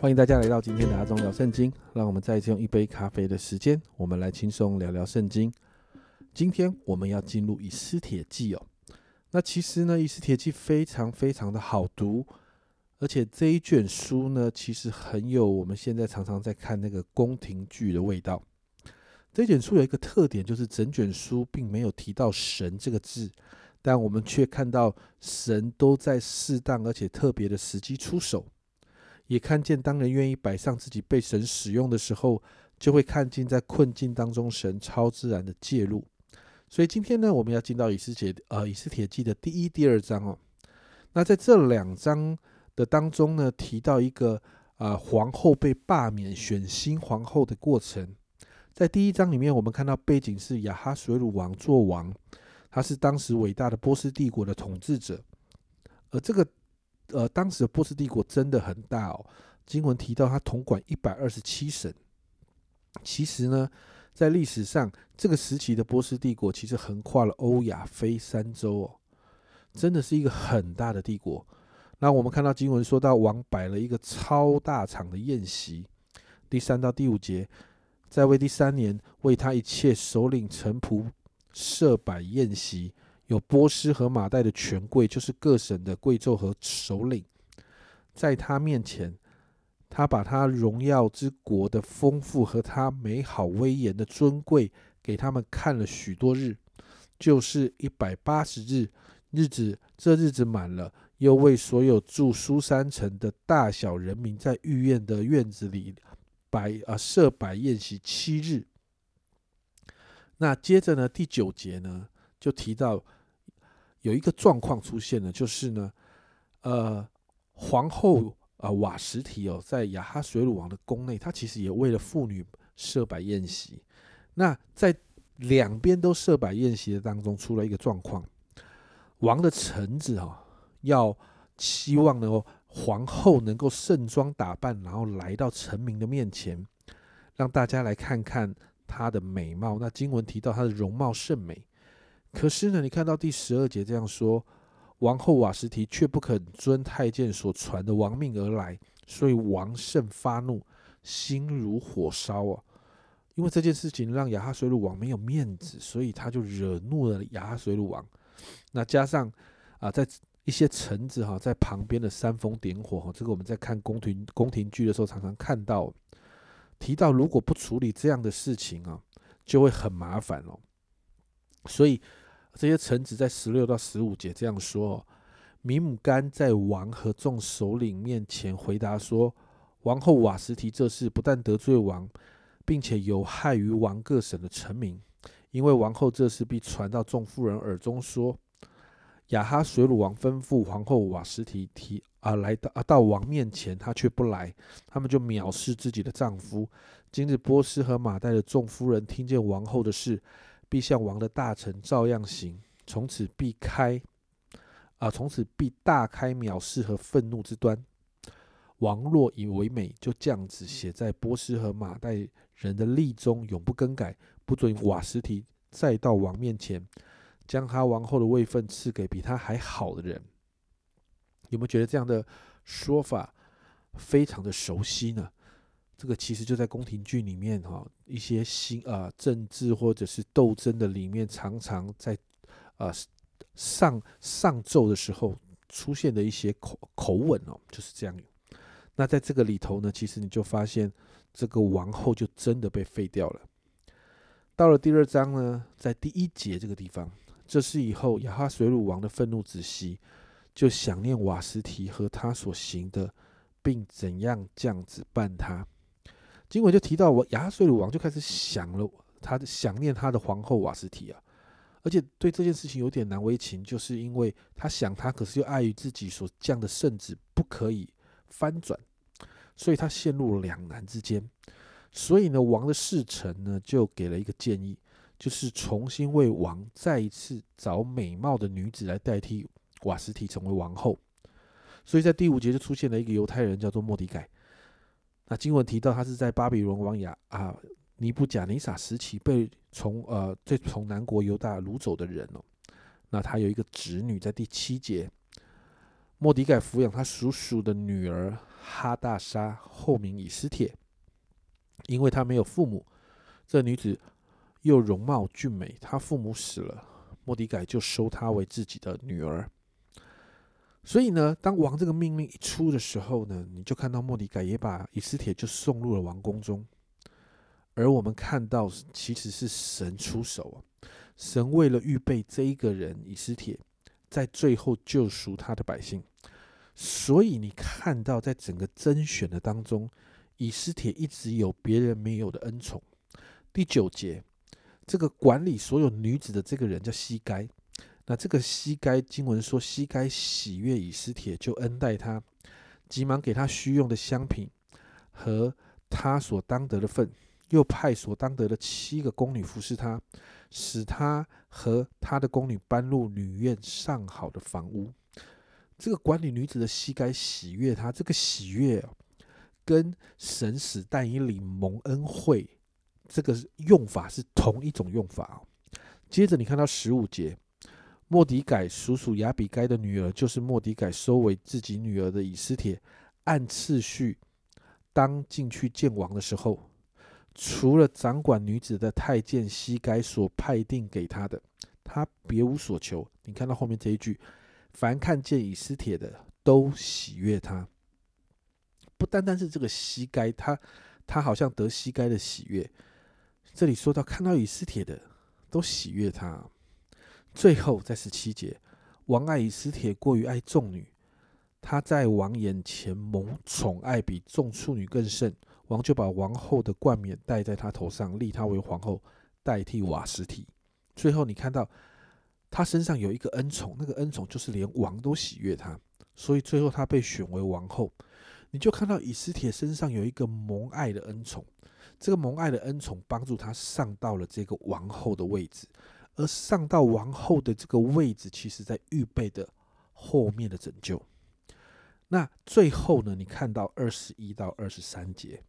欢迎大家来到今天的阿忠聊圣经。让我们再一次用一杯咖啡的时间，我们来轻松聊聊圣经。今天我们要进入以斯帖记哦。那其实呢，以斯帖记非常非常的好读，而且这一卷书呢，其实很有我们现在常常在看那个宫廷剧的味道。这卷书有一个特点，就是整卷书并没有提到神这个字，但我们却看到神都在适当而且特别的时机出手。也看见，当人愿意摆上自己被神使用的时候，就会看见在困境当中神超自然的介入。所以今天呢，我们要进到以斯帖呃以斯帖记的第一、第二章哦。那在这两章的当中呢，提到一个啊皇后被罢免、选新皇后的过程。在第一章里面，我们看到背景是亚哈水鲁王做王，他是当时伟大的波斯帝国的统治者，而这个。呃，当时的波斯帝国真的很大哦。经文提到他统管一百二十七省。其实呢，在历史上这个时期的波斯帝国其实横跨了欧亚非三洲哦，真的是一个很大的帝国。那我们看到经文说到王摆了一个超大场的宴席，第三到第五节，在位第三年，为他一切首领臣仆设摆宴席。有波斯和马代的权贵，就是各省的贵胄和首领，在他面前，他把他荣耀之国的丰富和他美好威严的尊贵给他们看了许多日，就是一百八十日日子。这日子满了，又为所有住苏山城的大小人民在御苑的院子里摆啊设摆宴席七日。那接着呢，第九节呢就提到。有一个状况出现了，就是呢，呃，皇后啊瓦什提哦，在亚哈水鲁王的宫内，他其实也为了妇女设摆宴席。那在两边都设摆宴席的当中，出了一个状况，王的臣子啊，要希望呢皇后能够盛装打扮，然后来到臣民的面前，让大家来看看她的美貌。那经文提到她的容貌甚美。可是呢，你看到第十二节这样说，王后瓦什提却不肯遵太监所传的王命而来，所以王甚发怒，心如火烧啊！因为这件事情让亚哈水鲁王没有面子，所以他就惹怒了亚哈水鲁王。那加上啊，在一些臣子哈在旁边的煽风点火哈，这个我们在看宫廷宫廷剧的时候常常看到，提到如果不处理这样的事情啊，就会很麻烦哦。所以。这些臣子在十六到十五节这样说：米姆干在王和众首领面前回答说，王后瓦什提这事不但得罪王，并且有害于王各省的臣民，因为王后这事必传到众妇人耳中，说亚哈水鲁王吩咐皇后瓦什提提啊来到啊到王面前，他却不来，他们就藐视自己的丈夫。今日波斯和马代的众夫人听见王后的事。必向王的大臣照样行，从此必开，啊，从此必大开藐视和愤怒之端。王若以为美，就这样子写在波斯和马代人的例中，永不更改，不准瓦什提再到王面前，将他王后的位分赐给比他还好的人。有没有觉得这样的说法非常的熟悉呢？这个其实就在宫廷剧里面哈，一些新啊政治或者是斗争的里面，常常在啊上上奏的时候出现的一些口口吻哦，就是这样。那在这个里头呢，其实你就发现这个王后就真的被废掉了。到了第二章呢，在第一节这个地方，这是以后亚哈水鲁王的愤怒止息，就想念瓦斯提和他所行的，并怎样这样子办他。经文就提到，我亚哈水鲁王就开始想了，他的想念他的皇后瓦斯提啊，而且对这件事情有点难为情，就是因为他想他，可是又碍于自己所降的圣旨不可以翻转，所以他陷入了两难之间。所以呢，王的侍臣呢就给了一个建议，就是重新为王再一次找美貌的女子来代替瓦斯提成为王后。所以在第五节就出现了一个犹太人，叫做莫迪改。那经文提到，他是在巴比伦王亚啊尼布贾尼撒时期被从呃最从南国犹大掳走的人哦。那他有一个侄女，在第七节，莫迪改抚养他叔叔的女儿哈大莎，后名以斯帖，因为他没有父母。这女子又容貌俊美，她父母死了，莫迪改就收她为自己的女儿。所以呢，当王这个命令一出的时候呢，你就看到莫迪改也把以斯帖就送入了王宫中。而我们看到，其实是神出手啊，神为了预备这一个人以斯帖，在最后救赎他的百姓。所以你看到，在整个甄选的当中，以斯帖一直有别人没有的恩宠。第九节，这个管理所有女子的这个人叫西该。那这个西该经文说，西该喜悦以斯帖，就恩待他，急忙给他需用的香品和他所当得的份，又派所当得的七个宫女服侍他，使他和他的宫女搬入女院上好的房屋。这个管理女子的西该喜悦他，这个喜悦跟神使但以理蒙恩惠。这个用法是同一种用法接着你看到十五节，莫迪改叔叔亚比该的女儿，就是莫迪改收为自己女儿的以斯帖，按次序当进去见王的时候，除了掌管女子的太监西该所派定给他的，他别无所求。你看到后面这一句，凡看见以斯帖的都喜悦他。不单单是这个西该，他他好像得西该的喜悦。这里说到，看到以斯帖的都喜悦他。最后在十七节，王爱以斯帖过于爱众女，他在王眼前蒙宠爱比众处女更甚。王就把王后的冠冕戴在他头上，立他为皇后，代替瓦实提。最后你看到他身上有一个恩宠，那个恩宠就是连王都喜悦他，所以最后他被选为王后。你就看到以斯帖身上有一个蒙爱的恩宠。这个蒙爱的恩宠帮助他上到了这个王后的位置，而上到王后的这个位置，其实在预备的后面的拯救。那最后呢？你看到二十一到二十三节，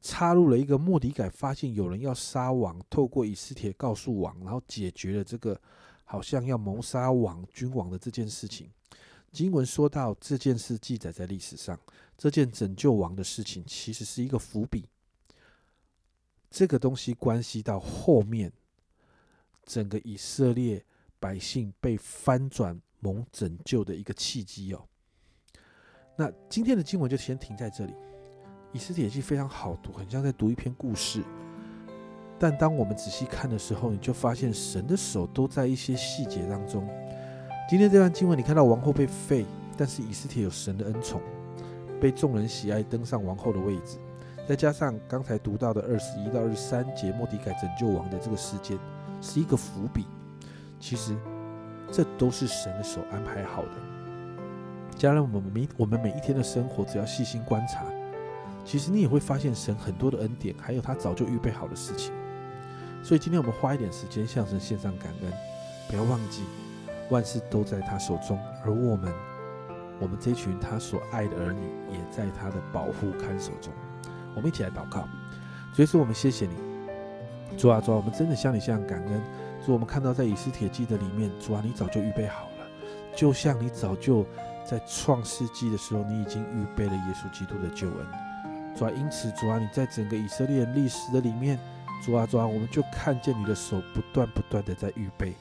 插入了一个莫迪改发现有人要杀王，透过以斯帖告诉王，然后解决了这个好像要谋杀王君王的这件事情。经文说到这件事记载在历史上，这件拯救王的事情其实是一个伏笔。这个东西关系到后面整个以色列百姓被翻转蒙拯救的一个契机哦。那今天的经文就先停在这里。以斯帖记非常好读，很像在读一篇故事。但当我们仔细看的时候，你就发现神的手都在一些细节当中。今天这段经文，你看到王后被废，但是以斯帖有神的恩宠，被众人喜爱，登上王后的位置。再加上刚才读到的二十一到二十三节，莫迪改拯救王的这个事件，是一个伏笔。其实这都是神的手安排好的。家人，我们每我们每一天的生活，只要细心观察，其实你也会发现神很多的恩典，还有他早就预备好的事情。所以今天我们花一点时间向神献上感恩，不要忘记万事都在他手中，而我们，我们这群他所爱的儿女，也在他的保护看守中。我们一起来祷告，所以说我们谢谢你，主啊主啊，我们真的向你向感恩。主，我们看到在以斯帖记的里面，主啊，你早就预备好了，就像你早就在创世纪的时候，你已经预备了耶稣基督的救恩。主啊，因此主啊，你在整个以色列历史的里面，主啊主啊，我们就看见你的手不断不断的在预备。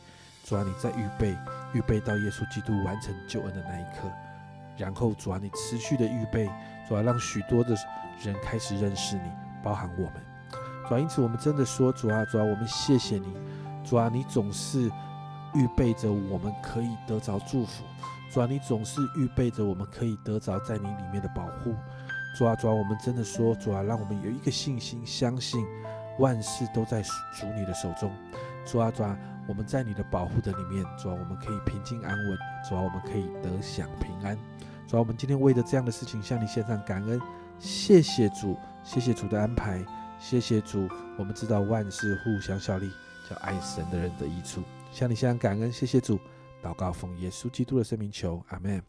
主啊，你在预备，预备到耶稣基督完成救恩的那一刻。然后主啊，你持续的预备，主啊，让许多的。人开始认识你，包含我们，主啊，因此我们真的说，主啊，主啊，我们谢谢你，主啊，你总是预备着我们可以得着祝福，主啊，你总是预备着我们可以得着在你里面的保护，主啊，主啊，我们真的说，主啊，让我们有一个信心，相信万事都在主你的手中，主啊，主啊，我们在你的保护的里面，主啊，我们可以平静安稳，主啊，我们可以得享平安，主啊，我们今天为着这样的事情向你献上感恩。谢谢主，谢谢主的安排，谢谢主。我们知道万事互相效力，叫爱神的人的益处。向你向感恩，谢谢主。祷告奉耶稣基督的圣名求，阿门。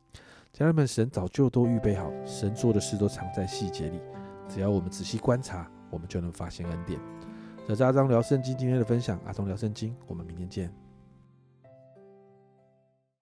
家人们，神早就都预备好，神做的事都藏在细节里。只要我们仔细观察，我们就能发现恩典。这是阿张聊圣经今天的分享，阿忠聊圣经，我们明天见。